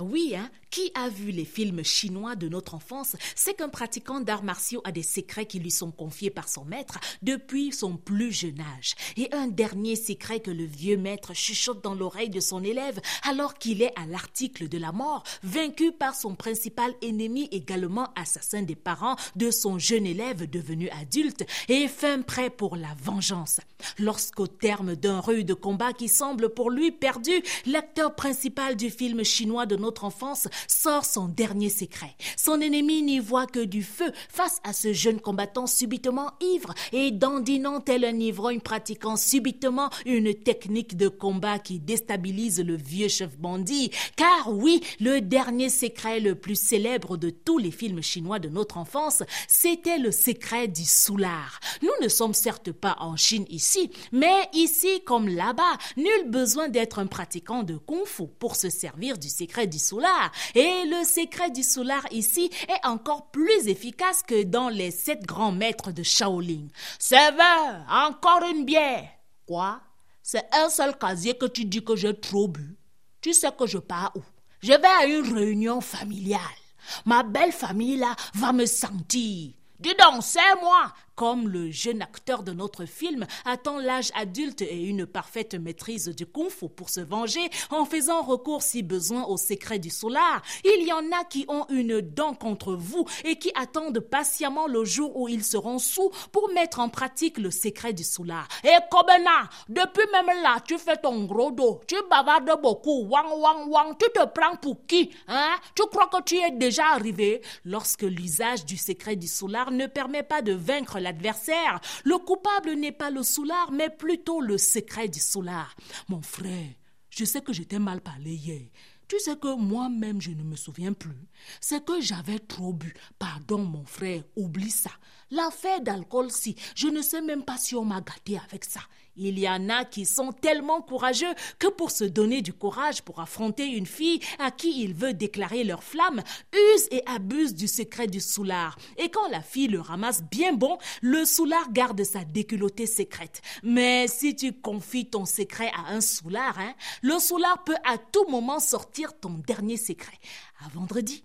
Ah oui, hein? Qui a vu les films chinois de notre enfance? Sait qu'un pratiquant d'arts martiaux a des secrets qui lui sont confiés par son maître depuis son plus jeune âge. Et un dernier secret que le vieux maître chuchote dans l'oreille de son élève alors qu'il est à l'article de la mort, vaincu par son principal ennemi également assassin des parents de son jeune élève devenu adulte et fin prêt pour la vengeance. Lorsqu'au terme d'un rude combat qui semble pour lui perdu, l'acteur principal du film chinois de notre enfance sort son dernier secret. Son ennemi n'y voit que du feu face à ce jeune combattant subitement ivre et dandinant tel un ivrogne pratiquant subitement une technique de combat qui déstabilise le vieux chef bandit. Car oui, le dernier secret le plus célèbre de tous les films chinois de notre enfance, c'était le secret du soulard. Nous ne sommes certes pas en Chine ici, mais ici comme là-bas, nul besoin d'être un pratiquant de kung fu pour se servir du secret du soulard. Et le secret du soulard ici est encore plus efficace que dans les sept grands maîtres de Shaolin. Serveur, encore une bière. Quoi? C'est un seul casier que tu dis que j'ai trop bu. Tu sais que je pars où? Je vais à une réunion familiale. Ma belle famille là va me sentir. Dis donc, c'est moi comme le jeune acteur de notre film attend l'âge adulte et une parfaite maîtrise du kung fu pour se venger en faisant recours si besoin au secret du solar, il y en a qui ont une dent contre vous et qui attendent patiemment le jour où ils seront sous pour mettre en pratique le secret du solar. Et Kobena, depuis même là, tu fais ton gros dos, tu bavardes beaucoup, wang wang wang, tu te prends pour qui, hein? Tu crois que tu es déjà arrivé? Lorsque l'usage du secret du solar ne permet pas de vaincre la adversaire. Le coupable n'est pas le soulard, mais plutôt le secret du soulard. Mon frère, je sais que j'étais mal parlé hier. Tu sais que moi-même, je ne me souviens plus. C'est que j'avais trop bu. Pardon, mon frère, oublie ça. L'affaire d'alcool, si, je ne sais même pas si on m'a gâté avec ça. Il y en a qui sont tellement courageux que pour se donner du courage pour affronter une fille à qui il veut déclarer leur flamme, usent et abusent du secret du soulard. Et quand la fille le ramasse bien bon, le soulard garde sa déculottée secrète. Mais si tu confies ton secret à un soulard, hein, le soulard peut à tout moment sortir ton dernier secret. À vendredi.